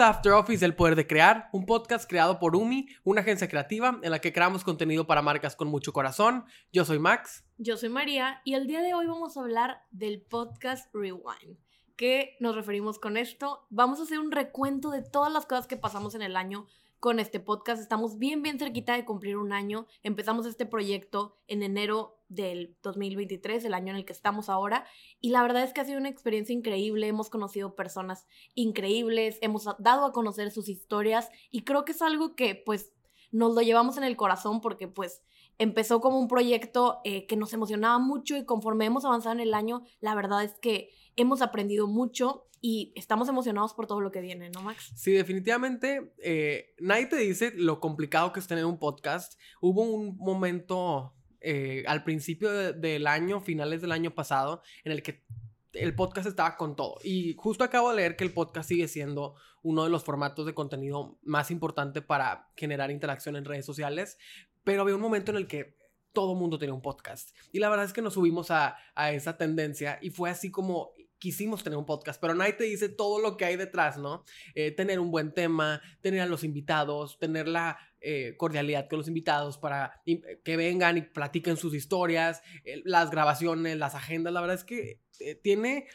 After Office El Poder de Crear, un podcast creado por UMI, una agencia creativa en la que creamos contenido para marcas con mucho corazón. Yo soy Max. Yo soy María y el día de hoy vamos a hablar del podcast Rewind. ¿Qué nos referimos con esto? Vamos a hacer un recuento de todas las cosas que pasamos en el año con este podcast. Estamos bien, bien cerquita de cumplir un año. Empezamos este proyecto en enero del 2023, el año en el que estamos ahora. Y la verdad es que ha sido una experiencia increíble. Hemos conocido personas increíbles, hemos dado a conocer sus historias y creo que es algo que pues nos lo llevamos en el corazón porque pues empezó como un proyecto eh, que nos emocionaba mucho y conforme hemos avanzado en el año, la verdad es que hemos aprendido mucho y estamos emocionados por todo lo que viene, ¿no, Max? Sí, definitivamente. Eh, nadie te dice lo complicado que es tener un podcast. Hubo un momento eh, al principio del año, finales del año pasado, en el que el podcast estaba con todo. Y justo acabo de leer que el podcast sigue siendo uno de los formatos de contenido más importante para generar interacción en redes sociales. Pero había un momento en el que todo mundo tenía un podcast. Y la verdad es que nos subimos a, a esa tendencia y fue así como quisimos tener un podcast, pero nadie te dice todo lo que hay detrás, ¿no? Eh, tener un buen tema, tener a los invitados, tener la eh, cordialidad con los invitados para que vengan y platiquen sus historias, eh, las grabaciones, las agendas, la verdad es que tiene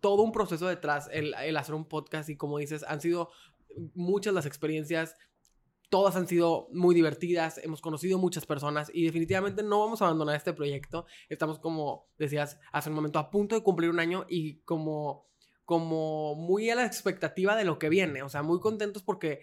todo un proceso detrás el, el hacer un podcast y como dices, han sido muchas las experiencias Todas han sido muy divertidas, hemos conocido muchas personas y definitivamente no vamos a abandonar este proyecto. Estamos como decías hace un momento a punto de cumplir un año y como como muy a la expectativa de lo que viene, o sea, muy contentos porque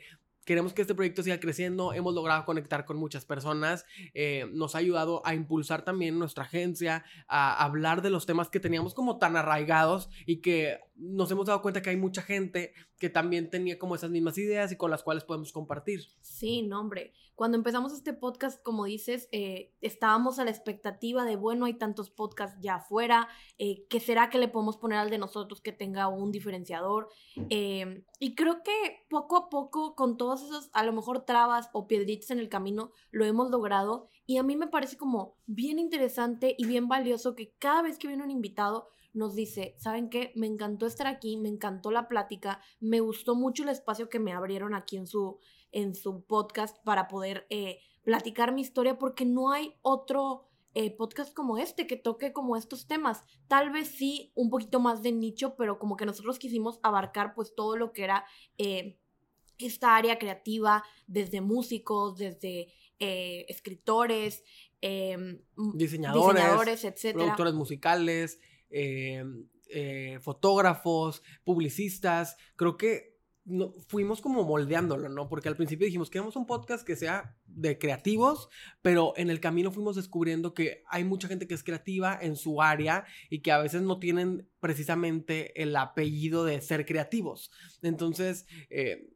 Queremos que este proyecto siga creciendo, hemos logrado conectar con muchas personas, eh, nos ha ayudado a impulsar también nuestra agencia, a hablar de los temas que teníamos como tan arraigados y que nos hemos dado cuenta que hay mucha gente que también tenía como esas mismas ideas y con las cuales podemos compartir. Sí, no, hombre. Cuando empezamos este podcast, como dices, eh, estábamos a la expectativa de, bueno, hay tantos podcasts ya afuera, eh, ¿qué será que le podemos poner al de nosotros que tenga un diferenciador? Eh, y creo que poco a poco, con todos a lo mejor trabas o piedritas en el camino, lo hemos logrado. Y a mí me parece como bien interesante y bien valioso que cada vez que viene un invitado, nos dice, ¿saben qué? Me encantó estar aquí, me encantó la plática, me gustó mucho el espacio que me abrieron aquí en su, en su podcast para poder eh, platicar mi historia porque no hay otro eh, podcast como este que toque como estos temas. Tal vez sí un poquito más de nicho, pero como que nosotros quisimos abarcar pues todo lo que era eh, esta área creativa, desde músicos, desde escritores, em, diseñadores, diseñadores etcétera. productores musicales, eh, fotógrafos, publicistas. Creo que no, fuimos como moldeándolo, ¿no? Porque al principio dijimos, queremos un podcast que sea de creativos, pero en el camino fuimos descubriendo que hay mucha gente que es creativa en su área y que a veces no tienen precisamente el apellido de ser creativos. Entonces, eh,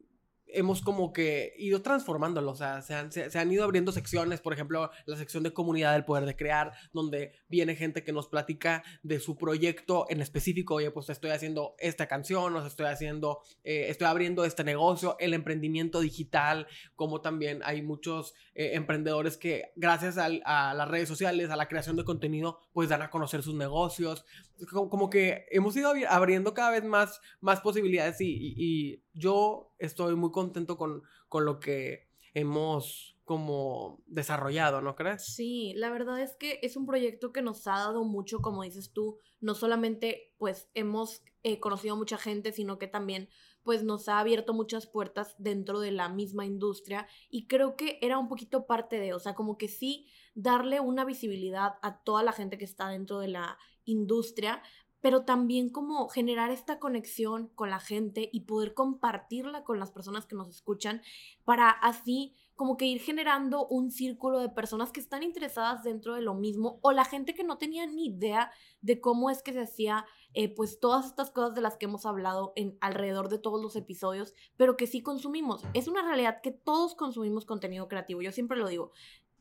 hemos como que ido transformándolo, o sea, se han, se, han, ido abriendo secciones, por ejemplo, la sección de comunidad del poder de crear, donde viene gente que nos platica de su proyecto en específico, oye, pues estoy haciendo esta canción, o estoy haciendo, eh, estoy abriendo este negocio, el emprendimiento digital, como también hay muchos eh, emprendedores que gracias a las redes sociales, a la creación de contenido, pues dan a conocer sus negocios, como, que hemos ido abriendo cada vez más, más posibilidades y, yo estoy muy contento con, con lo que hemos como desarrollado, ¿no crees? Sí, la verdad es que es un proyecto que nos ha dado mucho, como dices tú, no solamente pues hemos eh, conocido a mucha gente, sino que también pues nos ha abierto muchas puertas dentro de la misma industria y creo que era un poquito parte de, o sea, como que sí darle una visibilidad a toda la gente que está dentro de la industria, pero también como generar esta conexión con la gente y poder compartirla con las personas que nos escuchan para así como que ir generando un círculo de personas que están interesadas dentro de lo mismo o la gente que no tenía ni idea de cómo es que se hacía eh, pues todas estas cosas de las que hemos hablado en alrededor de todos los episodios, pero que sí consumimos. Es una realidad que todos consumimos contenido creativo, yo siempre lo digo.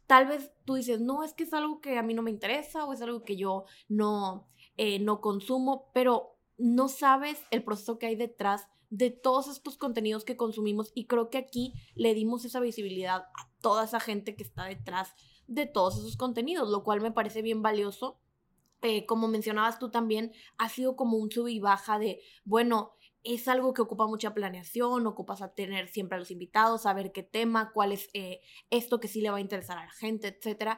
Tal vez tú dices, no, es que es algo que a mí no me interesa o es algo que yo no, eh, no consumo, pero no sabes el proceso que hay detrás de todos estos contenidos que consumimos y creo que aquí le dimos esa visibilidad a toda esa gente que está detrás de todos esos contenidos, lo cual me parece bien valioso. Eh, como mencionabas tú también, ha sido como un sub y baja de, bueno, es algo que ocupa mucha planeación, ocupas tener siempre a los invitados, saber qué tema, cuál es eh, esto que sí le va a interesar a la gente, etc.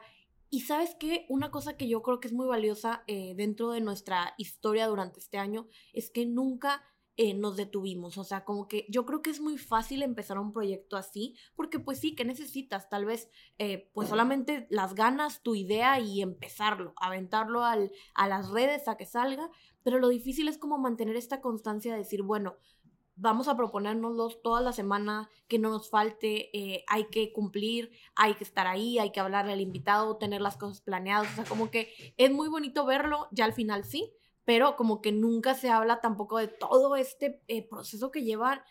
Y sabes qué, una cosa que yo creo que es muy valiosa eh, dentro de nuestra historia durante este año es que nunca eh, nos detuvimos. O sea, como que yo creo que es muy fácil empezar un proyecto así, porque pues sí, ¿qué necesitas? Tal vez eh, pues solamente las ganas, tu idea y empezarlo, aventarlo al, a las redes a que salga, pero lo difícil es como mantener esta constancia de decir, bueno, vamos a proponérnoslos toda la semana, que no nos falte, eh, hay que cumplir, hay que estar ahí, hay que hablarle al invitado, tener las cosas planeadas, o sea, como que es muy bonito verlo, ya al final sí, pero como que nunca se habla tampoco de todo este eh, proceso que lleva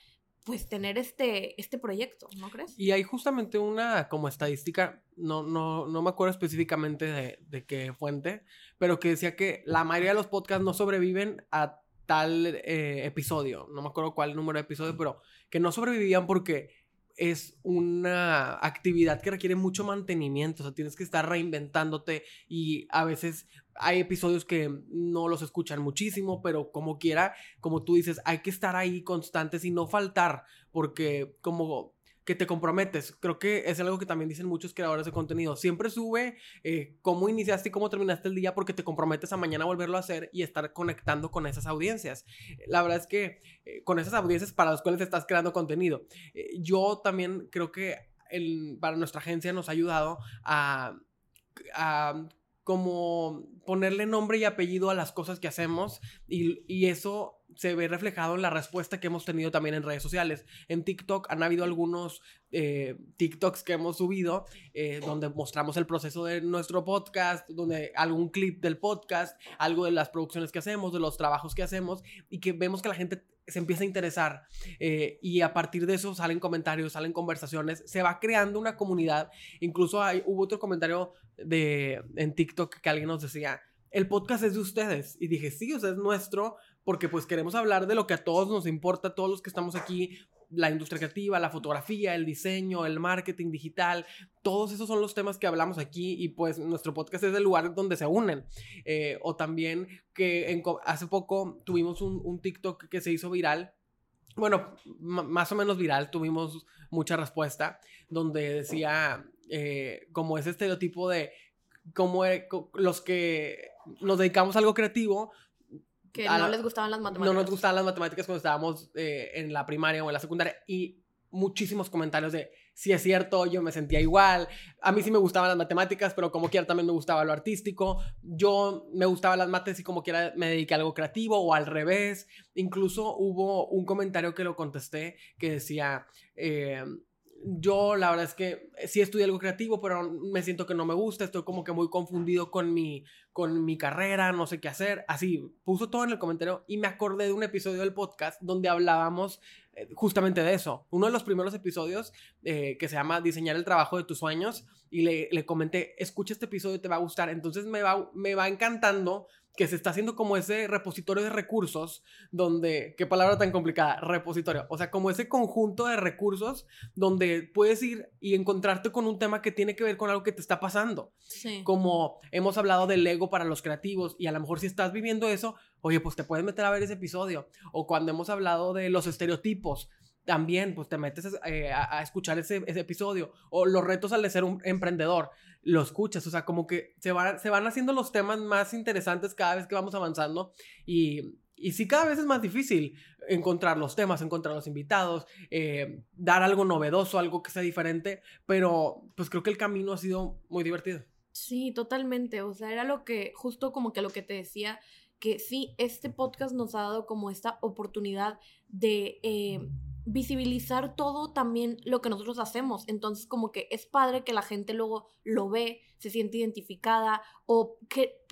pues tener este, este proyecto, ¿no crees? Y hay justamente una como estadística, no, no, no me acuerdo específicamente de, de qué fuente, pero que decía que la mayoría de los podcasts no sobreviven a tal eh, episodio, no me acuerdo cuál número de episodio, pero que no sobrevivían porque es una actividad que requiere mucho mantenimiento, o sea, tienes que estar reinventándote y a veces hay episodios que no los escuchan muchísimo, pero como quiera, como tú dices, hay que estar ahí constantes y no faltar, porque como que te comprometes. Creo que es algo que también dicen muchos creadores de contenido. Siempre sube eh, cómo iniciaste y cómo terminaste el día porque te comprometes a mañana volverlo a hacer y estar conectando con esas audiencias. La verdad es que eh, con esas audiencias para las cuales estás creando contenido. Eh, yo también creo que para nuestra agencia nos ha ayudado a, a como ponerle nombre y apellido a las cosas que hacemos y eso se ve reflejado en la respuesta que hemos tenido también en redes sociales. En TikTok han habido algunos eh, TikToks que hemos subido eh, donde mostramos el proceso de nuestro podcast, donde algún clip del podcast, algo de las producciones que hacemos, de los trabajos que hacemos y que vemos que la gente se empieza a interesar eh, y a partir de eso salen comentarios, salen conversaciones, se va creando una comunidad. Incluso hay, hubo otro comentario de, en TikTok que alguien nos decía, el podcast es de ustedes. Y dije, sí, o es nuestro, porque pues queremos hablar de lo que a todos nos importa, todos los que estamos aquí, la industria creativa, la fotografía, el diseño, el marketing digital, todos esos son los temas que hablamos aquí y pues nuestro podcast es el lugar donde se unen. Eh, o también que hace poco tuvimos un, TikTok que se hizo viral bueno, más o menos viral, tuvimos mucha respuesta, donde decía eh, como ese estereotipo de como e, los que nos dedicamos a algo creativo que no les gustaban las matemáticas. No nos gustaban las matemáticas cuando estábamos eh, en la primaria o en la secundaria. Y muchísimos comentarios de si es cierto, yo me sentía igual. A mí sí me gustaban las matemáticas, pero como quiera también me gustaba lo artístico. Yo me gustaban las mates y como quiera me dediqué a algo creativo o al revés. Incluso hubo un comentario que lo contesté que decía, eh, yo la verdad es que sí estudié algo creativo, pero me siento que no me gusta, estoy como que muy confundido con mi, con mi carrera, no sé qué hacer. Así, puso todo en el comentario y me acordé de un episodio del podcast donde hablábamos eh, justamente de eso. Uno de los primeros episodios eh, que se llama Diseñar el trabajo de tus sueños y le, le comenté, escucha este episodio, te va a gustar. Entonces me va, me va encantando que se está haciendo como ese repositorio de recursos donde, qué palabra tan complicada, repositorio, o sea, como ese conjunto de recursos donde puedes ir y encontrarte con un tema que tiene que ver con algo que te está pasando. Sí. Como hemos hablado del ego para los creativos y a lo mejor si estás viviendo eso, oye, pues te puedes meter a ver ese episodio. O cuando hemos hablado de los estereotipos, también pues te metes eh, a, escuchar ese, episodio. O los retos al de ser un emprendedor, lo escuchas. O sea, como que se, se van haciendo los temas más interesantes cada vez que vamos avanzando. Y, y sí, cada vez es más difícil encontrar los temas, encontrar los invitados, eh, dar algo novedoso, algo que sea diferente. Pero pues creo que el camino ha sido muy divertido. Sí, totalmente. O sea, era lo que, justo como que lo que te decía, que sí, este podcast nos ha dado como esta oportunidad de... Eh, visibilizar todo también lo que nosotros hacemos. Entonces, como que es padre que la gente luego lo ve, se siente identificada o que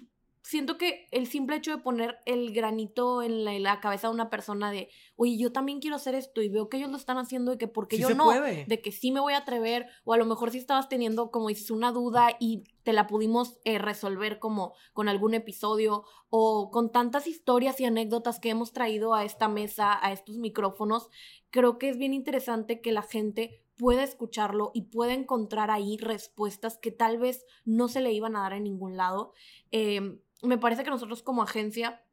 siento que el simple hecho de poner el granito en la, cabeza de una persona de, oye, yo también quiero hacer esto y veo que ellos lo están haciendo y que porque yo no, de que sí me voy a atrever o a lo mejor si estabas teniendo como dices una duda y te la pudimos eh, resolver como con algún episodio o con tantas historias y anécdotas que hemos traído a esta mesa, a estos micrófonos, creo que es bien interesante que la gente pueda escucharlo y pueda encontrar ahí respuestas que tal vez no se le iban a dar en ningún lado. Eh, me parece que nosotros como agencia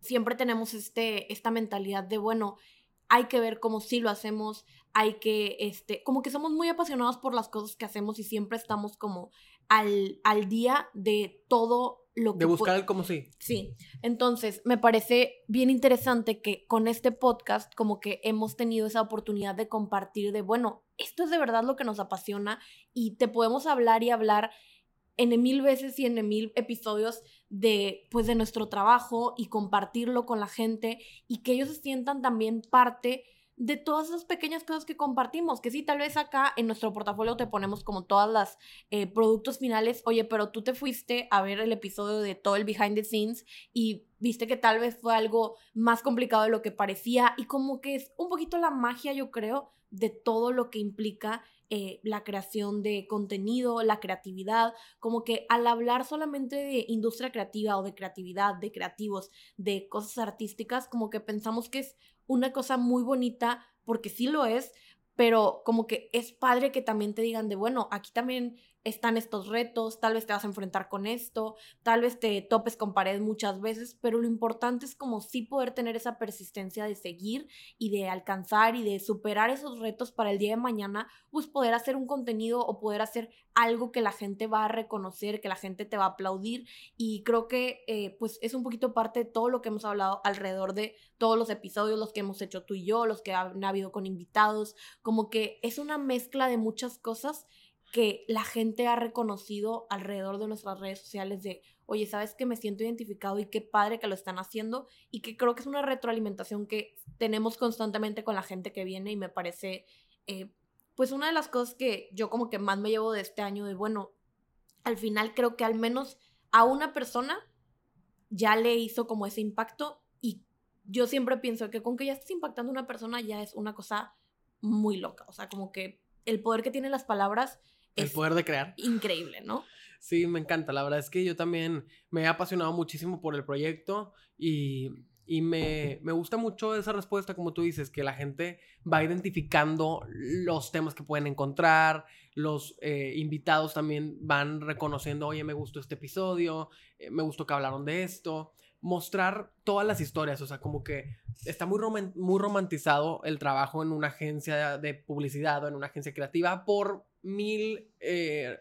siempre tenemos este, esta mentalidad de, bueno, hay que ver cómo sí lo hacemos, hay que, este, como que somos muy apasionados por las cosas que hacemos y siempre estamos como al, al día de todo lo que... De buscar el cómo sí. Sí, entonces me parece bien interesante que con este podcast como que hemos tenido esa oportunidad de compartir de, bueno, esto es de verdad lo que nos apasiona y te podemos hablar y hablar en mil veces y en mil episodios de pues de nuestro trabajo y compartirlo con la gente y que ellos se sientan también parte de todas esas pequeñas cosas que compartimos, que sí, tal vez acá en nuestro portafolio te ponemos como todas las eh, productos finales, oye, pero tú te fuiste a ver el episodio de todo el behind the scenes y viste que tal vez fue algo más complicado de lo que parecía y como que es un poquito la magia, yo creo, de todo lo que implica eh, la creación de contenido, la creatividad, como que al hablar solamente de industria creativa o de creatividad, de creativos, de cosas artísticas, como que pensamos que es una cosa muy bonita, porque sí lo es, pero como que es padre que también te digan de, bueno, aquí también están estos retos, tal vez te vas a enfrentar con esto, tal vez te topes con pared muchas veces, pero lo importante es como sí poder tener esa persistencia de seguir y de alcanzar y de superar esos retos para el día de mañana, pues poder hacer un contenido o poder hacer algo que la gente va a reconocer, que la gente te va a aplaudir. Y creo que eh, pues es un poquito parte de todo lo que hemos hablado alrededor de todos los episodios, los que hemos hecho tú y yo, los que han habido con invitados, como que es una mezcla de muchas cosas que la gente ha reconocido alrededor de nuestras redes sociales de, oye, ¿sabes que me siento identificado y qué padre que lo están haciendo? Y que creo que es una retroalimentación que tenemos constantemente con la gente que viene y me parece, eh, pues una de las cosas que yo como que más me llevo de este año de, bueno, al final creo que al menos a una persona ya le hizo como ese impacto y yo siempre pienso que con que ya estés impactando a una persona ya es una cosa muy loca, o sea, como que el poder que tienen las palabras el poder de crear. Increíble, ¿no? Sí, me encanta. La verdad es que yo también me he apasionado muchísimo por el proyecto y, me, gusta mucho esa respuesta, como tú dices, que la gente va identificando los temas que pueden encontrar, los eh, invitados también van reconociendo, oye, me gustó este episodio, eh, me gustó que hablaron de esto. Mostrar todas las historias, o sea, como que está muy, muy romantizado el trabajo en una agencia de publicidad o en una agencia creativa por mil eh,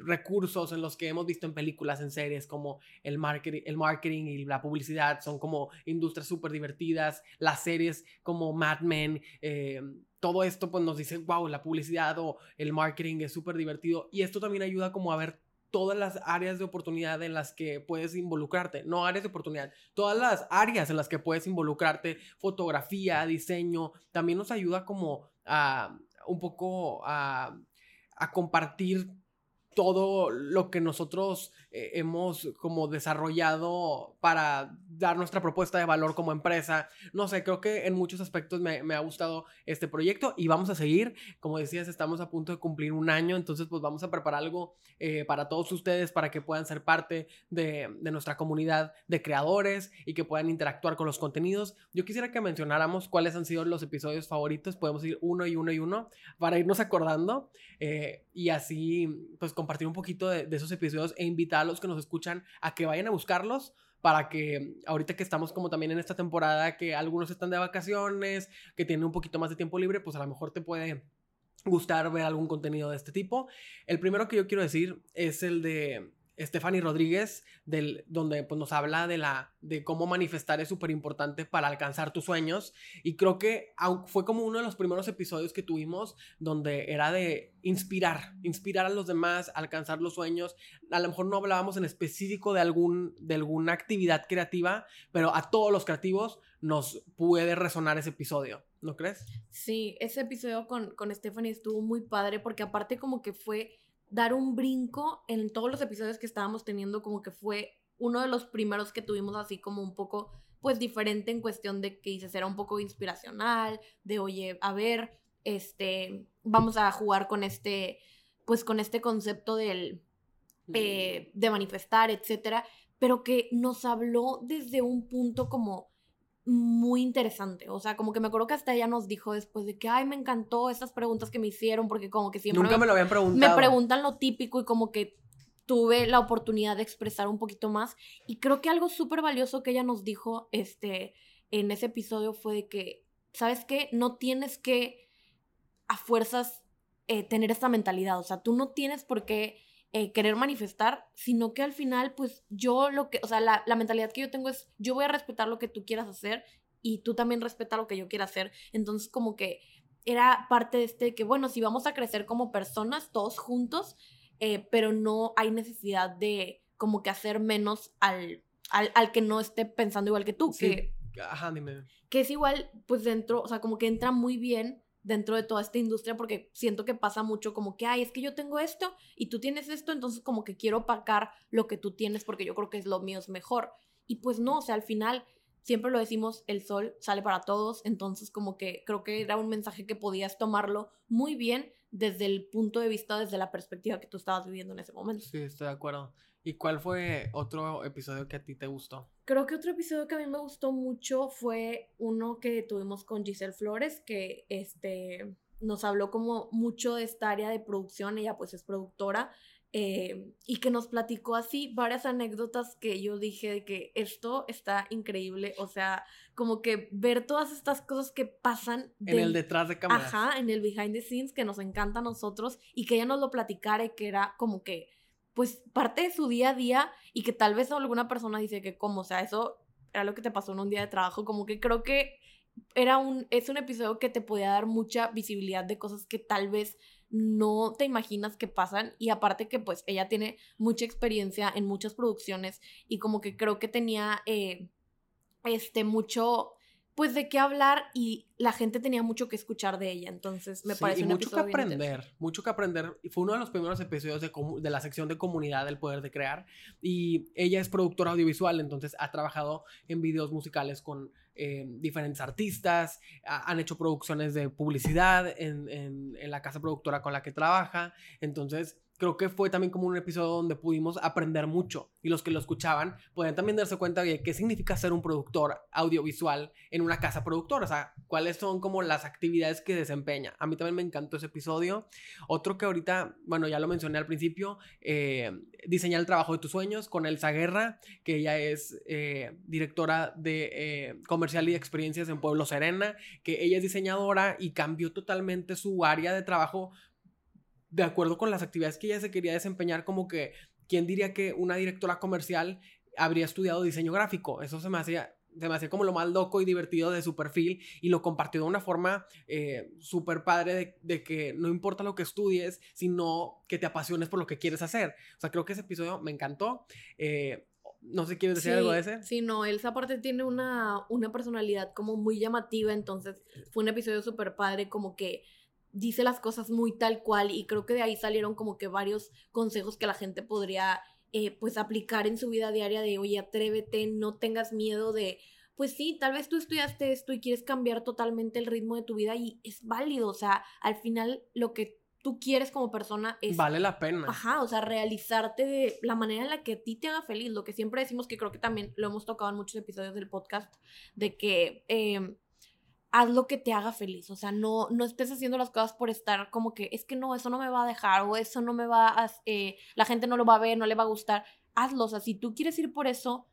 recursos en los que hemos visto en películas, en series, como el marketing, el marketing y la publicidad son como industrias súper divertidas, las series como Mad Men, eh, todo esto pues nos dice, wow, la publicidad o el marketing es súper divertido y esto también ayuda como a ver todas las áreas de oportunidad en las que puedes involucrarte, no áreas de oportunidad, todas las áreas en las que puedes involucrarte, fotografía, diseño, también nos ayuda como a un poco a, a compartir todo lo que nosotros eh, hemos como desarrollado para dar nuestra propuesta de valor como empresa. No sé, creo que en muchos aspectos me, ha gustado este proyecto y vamos a seguir. Como decías, estamos a punto de cumplir un año, entonces pues vamos a preparar algo eh, para todos ustedes para que puedan ser parte de, nuestra comunidad de creadores y que puedan interactuar con los contenidos. Yo quisiera que mencionáramos cuáles han sido los episodios favoritos. Podemos ir uno y uno y uno para irnos acordando eh, y así pues compartir un poquito de, esos episodios e invitar a los que nos escuchan a que vayan a buscarlos para que ahorita que estamos como también en esta temporada que algunos están de vacaciones, que tienen un poquito más de tiempo libre, pues a lo mejor te puede gustar ver algún contenido de este tipo. El primero que yo quiero decir es el de Stephanie Rodríguez, del, donde pues, nos habla de, la, de cómo manifestar es súper importante para alcanzar tus sueños. Y creo que fue como uno de los primeros episodios que tuvimos donde era de inspirar, inspirar a los demás, alcanzar los sueños. A lo mejor no hablábamos en específico de, algún, de alguna actividad creativa, pero a todos los creativos nos puede resonar ese episodio. ¿No crees? Sí, ese episodio con, con Stephanie estuvo muy padre porque aparte como que fue dar un brinco en todos los episodios que estábamos teniendo, como que fue uno de los primeros que tuvimos así como un poco, pues diferente en cuestión de que dices, era un poco inspiracional, de oye, a ver, este, vamos a jugar con este, pues con este concepto del, eh, de manifestar, etcétera, pero que nos habló desde un punto como muy interesante. O sea, como que me acuerdo que hasta ella nos dijo después de que, ay, me encantó estas preguntas que me hicieron, porque como que siempre... Nunca me, lo habían preguntado. Me preguntan lo típico y como que tuve la oportunidad de expresar un poquito más. Y creo que algo súper valioso que ella nos dijo este, en ese episodio fue de que, ¿sabes qué? No tienes que a fuerzas eh, tener esta mentalidad. O sea, tú no tienes por qué eh, querer manifestar, sino que al final, pues yo lo que, o sea, la, la, mentalidad que yo tengo es, yo voy a respetar lo que tú quieras hacer y tú también respeta lo que yo quiera hacer. Entonces, como que era parte de este que, bueno, si vamos a crecer como personas, todos juntos, eh, pero no hay necesidad de como que hacer menos al, al, al, que no esté pensando igual que tú. Sí. Que, Ajá, dime. Que es igual, pues dentro, o sea, como que entra muy bien dentro de toda esta industria porque siento que pasa mucho como que, ay, es que yo tengo esto y tú tienes esto, entonces como que quiero opacar lo que tú tienes porque yo creo que es lo mío es mejor. Y pues no, o sea, al final siempre lo decimos, el sol sale para todos, entonces como que creo que era un mensaje que podías tomarlo muy bien desde el punto de vista, desde la perspectiva que tú estabas viviendo en ese momento. Sí, estoy de acuerdo. ¿Y cuál fue otro episodio que a ti te gustó? Creo que otro episodio que a mí me gustó mucho fue uno que tuvimos con Giselle Flores, que este, nos habló como mucho de esta área de producción, ella pues es productora, eh, y que nos platicó así varias anécdotas que yo dije de que esto está increíble, o sea, como que ver todas estas cosas que pasan. En el detrás de cámara. Ajá, en el behind the scenes que nos encanta a nosotros y que ella nos lo platicara y que era como que pues parte de su día a día y que tal vez alguna persona dice que como, o sea, eso era lo que te pasó en un día de trabajo, como que creo que era un, es un episodio que te podía dar mucha visibilidad de cosas que tal vez no te imaginas que pasan y aparte que pues ella tiene mucha experiencia en muchas producciones y como que creo que tenía eh, este mucho pues de qué hablar y la gente tenía mucho que escuchar de ella, entonces me Sí, parece y un mucho que aprender, mucho que aprender. Y Fue uno de los primeros episodios de, de la sección de comunidad del poder de crear. Y ella es productora audiovisual, entonces ha trabajado en videos musicales con eh, diferentes artistas, ha- han hecho producciones de publicidad en, en- en la casa productora con la que trabaja. Entonces creo que fue también como un episodio donde pudimos aprender mucho. Y los que lo escuchaban pueden también darse cuenta de qué significa ser un productor audiovisual en una casa productora. O sea, cuáles son como las actividades que desempeña. A mí también me encantó ese episodio. Otro que ahorita, bueno, ya lo mencioné al principio, eh, diseñar el trabajo de tus sueños con Elsa Guerra, que ella es eh, directora de eh, comercial y experiencias en Pueblo Serena, que ella es diseñadora y cambió totalmente su área de trabajo de acuerdo con las actividades que ella se quería desempeñar, como que, ¿quién diría que una directora comercial habría estudiado diseño gráfico? Eso se me hacía, se me hacía como lo más loco y divertido de su perfil y lo compartió de una forma eh, súper padre de, de que no importa lo que estudies, sino que te apasiones por lo que quieres hacer. O sea, creo que ese episodio me encantó. Eh, no sé, ¿quieres decir algo de ese? Sí, no, Elsa aparte tiene una, una personalidad como muy llamativa, entonces fue un episodio súper padre, como que dice las cosas muy tal cual y creo que de ahí salieron como que varios consejos que la gente podría eh, pues aplicar en su vida diaria de, oye, atrévete, no tengas miedo de, pues sí, tal vez tú estudiaste esto y quieres cambiar totalmente el ritmo de tu vida y es válido, o sea, al final lo que tú quieres como persona es... Vale la pena. Ajá, o sea, realizarte de la manera en la que a ti te haga feliz. Lo que siempre decimos, que creo que también lo hemos tocado en muchos episodios del podcast, de que eh, haz lo que te haga feliz. O sea, no, no estés haciendo las cosas por estar como que es que no, eso no me va a dejar o eso no me va a... eh, la gente no lo va a ver, no le va a gustar. Hazlo, o sea, si tú quieres ir por eso,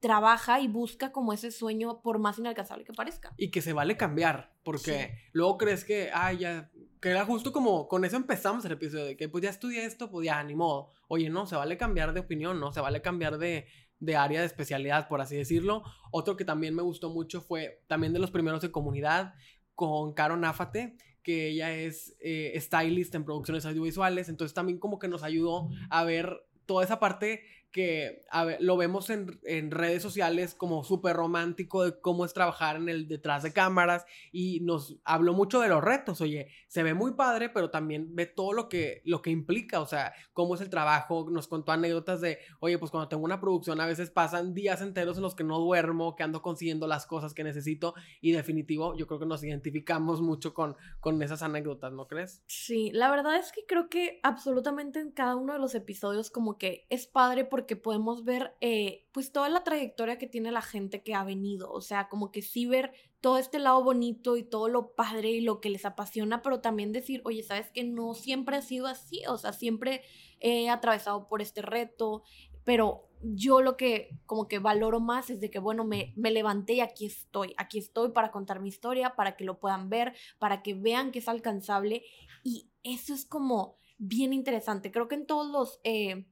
trabaja y busca como ese sueño por más inalcanzable que parezca. Y que se vale cambiar, porque Sí. luego crees que, ay, ya, que era justo como, con eso empezamos el episodio, de que pues ya estudié esto, pues ya, ni modo. Oye, no, se vale cambiar de opinión, ¿no? Se vale cambiar de, de área de especialidad, por así decirlo. Otro que también me gustó mucho fue también de los primeros de comunidad, con Caro Náfate, que ella es eh, stylist en producciones audiovisuales, entonces también como que nos ayudó a ver toda esa parte que lo vemos en, en redes sociales como súper romántico de cómo es trabajar en el detrás de cámaras y nos habló mucho de los retos, oye, se ve muy padre, pero también ve todo lo que, lo que implica, o sea, cómo es el trabajo, nos contó anécdotas de, oye, pues cuando tengo una producción a veces pasan días enteros en los que no duermo, que ando consiguiendo las cosas que necesito y definitivo, yo creo que nos identificamos mucho con, con esas anécdotas, ¿no crees? Sí, la verdad es que creo que absolutamente en cada uno de los episodios como que es padre podemos ver eh, pues toda la trayectoria que tiene la gente que ha venido, o sea, como que sí ver todo este lado bonito y todo lo padre y lo que les apasiona, pero también decir, oye, sabes que no siempre ha sido así, o sea, siempre he atravesado por este reto, pero yo lo que como que valoro más es de que, bueno, me, me levanté y aquí estoy, aquí estoy para contar mi historia, para que lo puedan ver, para que vean que es alcanzable y eso es como bien interesante. Creo que en todos los, eh,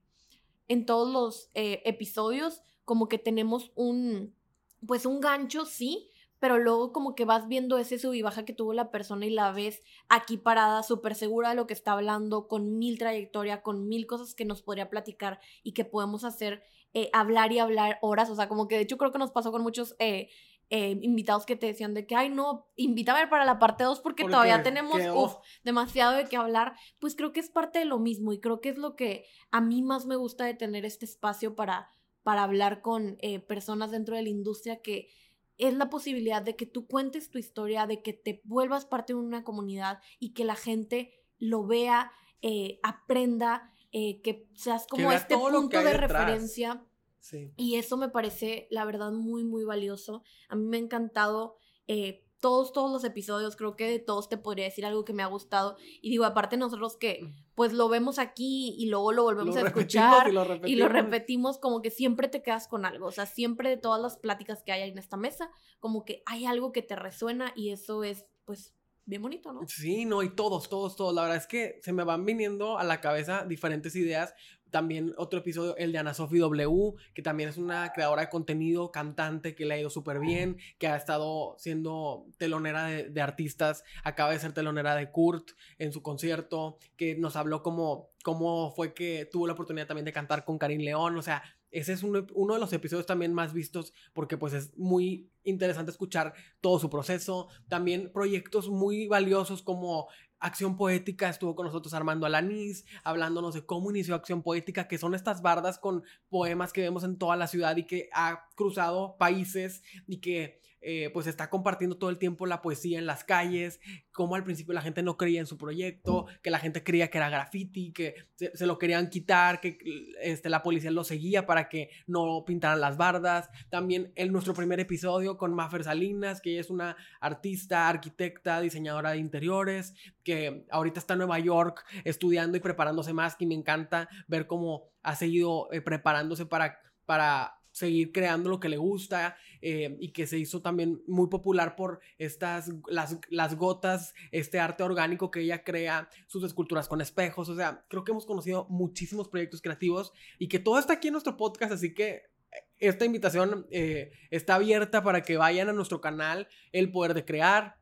en todos los eh, episodios como que tenemos un, pues un gancho, sí, pero luego como que vas viendo ese sub y baja que tuvo la persona y la ves aquí parada, súper segura de lo que está hablando, con mil trayectoria, con mil cosas que nos podría platicar y que podemos hacer, eh, hablar y hablar horas, o sea, como que de hecho creo que nos pasó con muchos eh, eh, invitados que te decían de que, ay, no, invítame para la parte 2 porque, todavía tenemos demasiado de qué hablar, pues creo que es parte de lo mismo y creo que es lo que a mí más me gusta de tener este espacio para, para hablar con personas dentro de la industria que es la posibilidad de que tú cuentes tu historia, de que te vuelvas parte de una comunidad y que la gente lo vea, eh, aprenda, eh, que seas como este punto de referencia. Y eso me parece, la verdad, muy, muy valioso. A mí me ha encantado eh, todos, todos los episodios, creo que de todos te podría decir algo que me ha gustado. Y digo, aparte nosotros que pues lo vemos aquí y luego lo volvemos a escuchar y lo, repetimos, como que siempre te quedas con algo. O sea, siempre de todas las pláticas que hay en esta mesa, como que hay algo que te resuena y eso es pues bien bonito, ¿no? Sí, no, y todos, todos, todos. La verdad es que se me van viniendo a la cabeza diferentes ideas. También otro episodio, el de Ana Sophie W, que también es una creadora de contenido, cantante, que le ha ido súper bien, que ha estado siendo telonera de, artistas, acaba de ser telonera de Kurt en su concierto, que nos habló como cómo fue que tuvo la oportunidad también de cantar con Karim León, o sea, ese es uno, uno, de los episodios también más vistos porque pues es muy interesante escuchar todo su proceso. También proyectos muy valiosos como Acción Poética estuvo con nosotros Armando Alanís, hablándonos de cómo inició Acción Poética, que son estas bardas con poemas que vemos en toda la ciudad y que ha cruzado países y que eh, pues está compartiendo todo el tiempo la poesía en las calles, como al principio la gente no creía en su proyecto, que la gente creía que era graffiti, que se, lo querían quitar, que este, la policía lo seguía para que no pintaran las bardas. También en nuestro primer episodio con Maffer Salinas, que ella es una artista, arquitecta, diseñadora de interiores, que ahorita está en Nueva York estudiando y preparándose más, y me encanta ver cómo ha seguido eh, preparándose para, para seguir creando lo que le gusta eh, y que se hizo también muy popular por estas, las, las gotas, este arte orgánico que ella crea, sus esculturas con espejos, o sea, creo que hemos conocido muchísimos proyectos creativos y que todo está aquí en nuestro podcast, así que esta invitación eh, está abierta para que vayan a nuestro canal El Poder de Crear,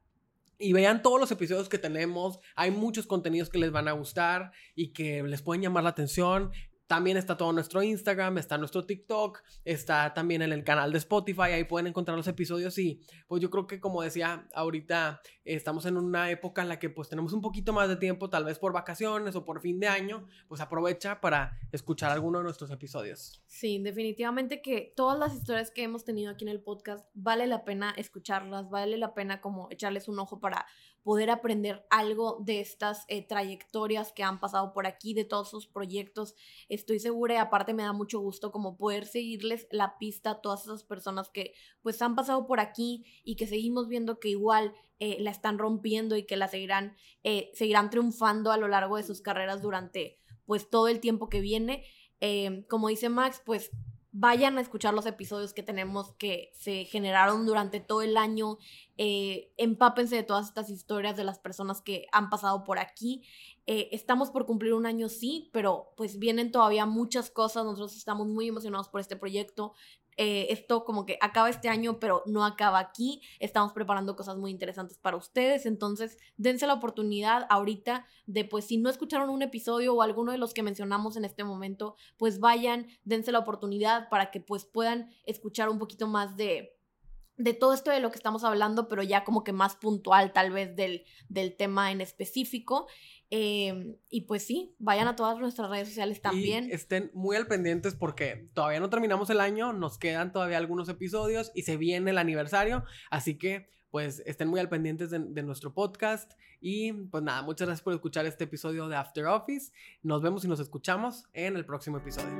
y vean todos los episodios que tenemos. Hay muchos contenidos que les van a gustar y que les pueden llamar la atención. También está todo nuestro Instagram, está nuestro TikTok, está también en el canal de Spotify, ahí pueden encontrar los episodios y pues yo creo que como decía ahorita estamos en una época en la que pues tenemos un poquito más de tiempo, tal vez por vacaciones o por fin de año, pues aprovecha para escuchar alguno de nuestros episodios. Sí, definitivamente que todas las historias que hemos tenido aquí en el podcast vale la pena escucharlas, vale la pena como echarles un ojo para poder aprender algo de estas eh, trayectorias que han pasado por aquí, de todos sus proyectos. Estoy segura y aparte me da mucho gusto como poder seguirles la pista a todas esas personas que pues han pasado por aquí y que seguimos viendo que igual eh, la están rompiendo y que la seguirán, eh, seguirán triunfando a lo largo de sus carreras durante pues todo el tiempo que viene. como dice Max, pues vayan a escuchar los episodios que tenemos que se generaron durante todo el año. Eh, empápense de todas estas historias de las personas que han pasado por aquí. Eh, estamos por cumplir un año, sí, pero pues vienen todavía muchas cosas. Nosotros estamos muy emocionados por este proyecto. Eh, esto como que acaba este año, pero no acaba aquí. Estamos preparando cosas muy interesantes para ustedes. Entonces, dense la oportunidad ahorita de, pues, si no escucharon un episodio o alguno de los que mencionamos en este momento, pues vayan, dense la oportunidad para que pues puedan escuchar un poquito más de de todo esto de lo que estamos hablando, pero ya como que más puntual tal vez del, del tema en específico. Em, y pues sí, vayan a todas nuestras redes sociales también. Y estén muy al pendientes porque todavía no terminamos el año, nos quedan todavía algunos episodios y se viene el aniversario, así que pues estén muy al pendientes de, de nuestro podcast. Y pues nada, muchas gracias por escuchar este episodio de After Office. Nos vemos y nos escuchamos en el próximo episodio.